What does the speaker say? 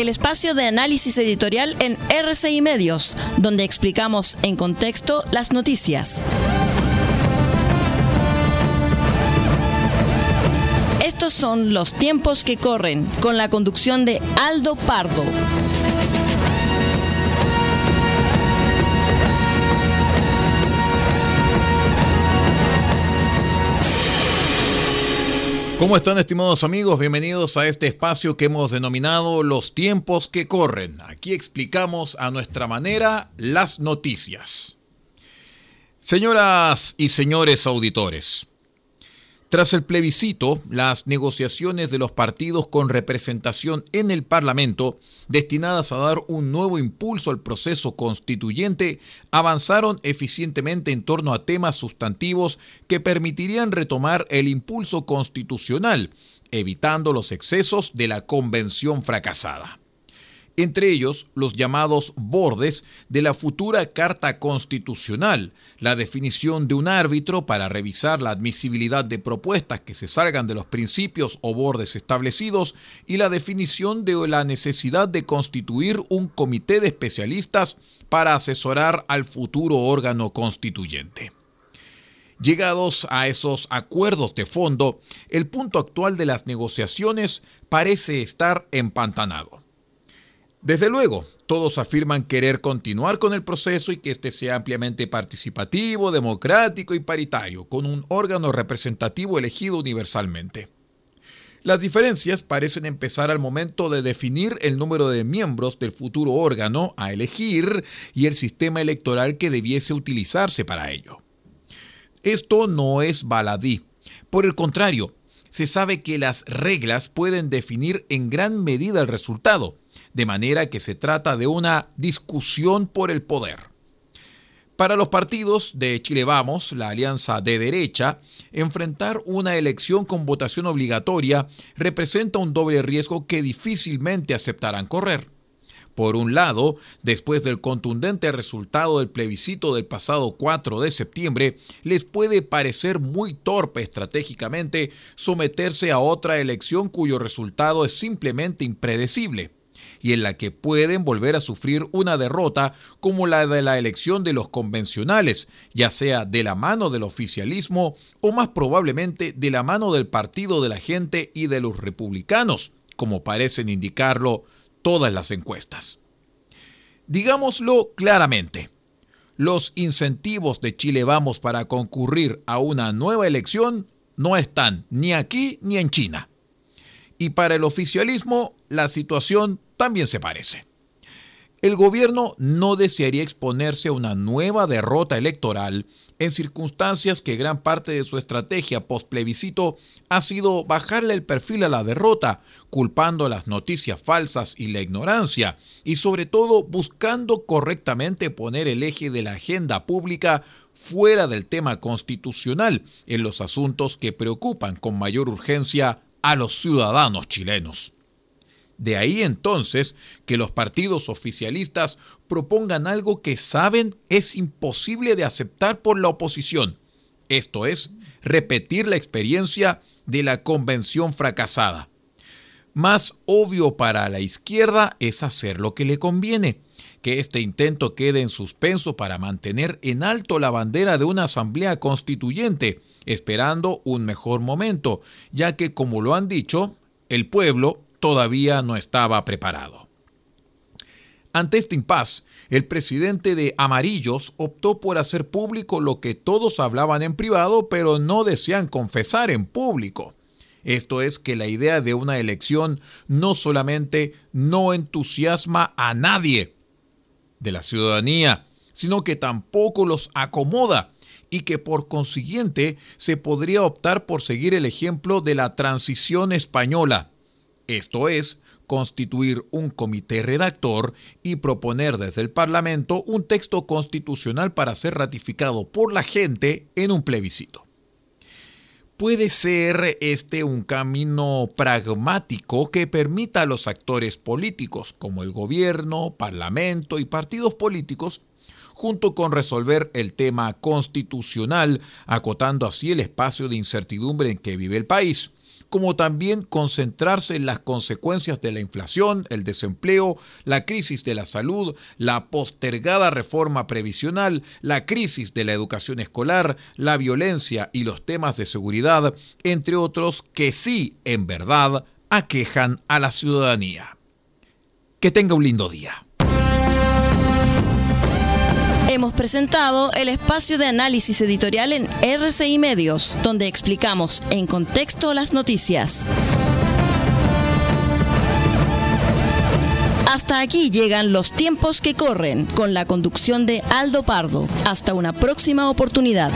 el espacio de análisis editorial en RCI Medios, donde explicamos en contexto las noticias. Estos son los tiempos que corren, con la conducción de Aldo Pardo. ¿Cómo están estimados amigos? Bienvenidos a este espacio que hemos denominado Los tiempos que corren. Aquí explicamos a nuestra manera las noticias. Señoras y señores auditores, tras el plebiscito, las negociaciones de los partidos con representación en el Parlamento, destinadas a dar un nuevo impulso al proceso constituyente, avanzaron eficientemente en torno a temas sustantivos que permitirían retomar el impulso constitucional, evitando los excesos de la convención fracasada entre ellos los llamados bordes de la futura Carta Constitucional, la definición de un árbitro para revisar la admisibilidad de propuestas que se salgan de los principios o bordes establecidos y la definición de la necesidad de constituir un comité de especialistas para asesorar al futuro órgano constituyente. Llegados a esos acuerdos de fondo, el punto actual de las negociaciones parece estar empantanado. Desde luego, todos afirman querer continuar con el proceso y que éste sea ampliamente participativo, democrático y paritario, con un órgano representativo elegido universalmente. Las diferencias parecen empezar al momento de definir el número de miembros del futuro órgano a elegir y el sistema electoral que debiese utilizarse para ello. Esto no es baladí. Por el contrario, se sabe que las reglas pueden definir en gran medida el resultado, de manera que se trata de una discusión por el poder. Para los partidos de Chile Vamos, la alianza de derecha, enfrentar una elección con votación obligatoria representa un doble riesgo que difícilmente aceptarán correr. Por un lado, después del contundente resultado del plebiscito del pasado 4 de septiembre, les puede parecer muy torpe estratégicamente someterse a otra elección cuyo resultado es simplemente impredecible y en la que pueden volver a sufrir una derrota como la de la elección de los convencionales, ya sea de la mano del oficialismo o más probablemente de la mano del Partido de la Gente y de los republicanos, como parecen indicarlo todas las encuestas. Digámoslo claramente, los incentivos de Chile Vamos para concurrir a una nueva elección no están ni aquí ni en China. Y para el oficialismo la situación también se parece. El gobierno no desearía exponerse a una nueva derrota electoral en circunstancias que gran parte de su estrategia post-plebiscito ha sido bajarle el perfil a la derrota, culpando las noticias falsas y la ignorancia, y sobre todo buscando correctamente poner el eje de la agenda pública fuera del tema constitucional en los asuntos que preocupan con mayor urgencia a los ciudadanos chilenos. De ahí entonces que los partidos oficialistas propongan algo que saben es imposible de aceptar por la oposición, esto es, repetir la experiencia de la convención fracasada. Más obvio para la izquierda es hacer lo que le conviene, que este intento quede en suspenso para mantener en alto la bandera de una asamblea constituyente, esperando un mejor momento, ya que, como lo han dicho, el pueblo todavía no estaba preparado. Ante este impas, el presidente de Amarillos optó por hacer público lo que todos hablaban en privado, pero no desean confesar en público. Esto es que la idea de una elección no solamente no entusiasma a nadie de la ciudadanía, sino que tampoco los acomoda y que por consiguiente se podría optar por seguir el ejemplo de la transición española esto es, constituir un comité redactor y proponer desde el Parlamento un texto constitucional para ser ratificado por la gente en un plebiscito. ¿Puede ser este un camino pragmático que permita a los actores políticos, como el gobierno, parlamento y partidos políticos, junto con resolver el tema constitucional, acotando así el espacio de incertidumbre en que vive el país, como también concentrarse en las consecuencias de la inflación, el desempleo, la crisis de la salud, la postergada reforma previsional, la crisis de la educación escolar, la violencia y los temas de seguridad, entre otros que sí, en verdad, aquejan a la ciudadanía. Que tenga un lindo día. Hemos presentado el espacio de análisis editorial en RCI Medios, donde explicamos en contexto las noticias. Hasta aquí llegan los tiempos que corren con la conducción de Aldo Pardo. Hasta una próxima oportunidad.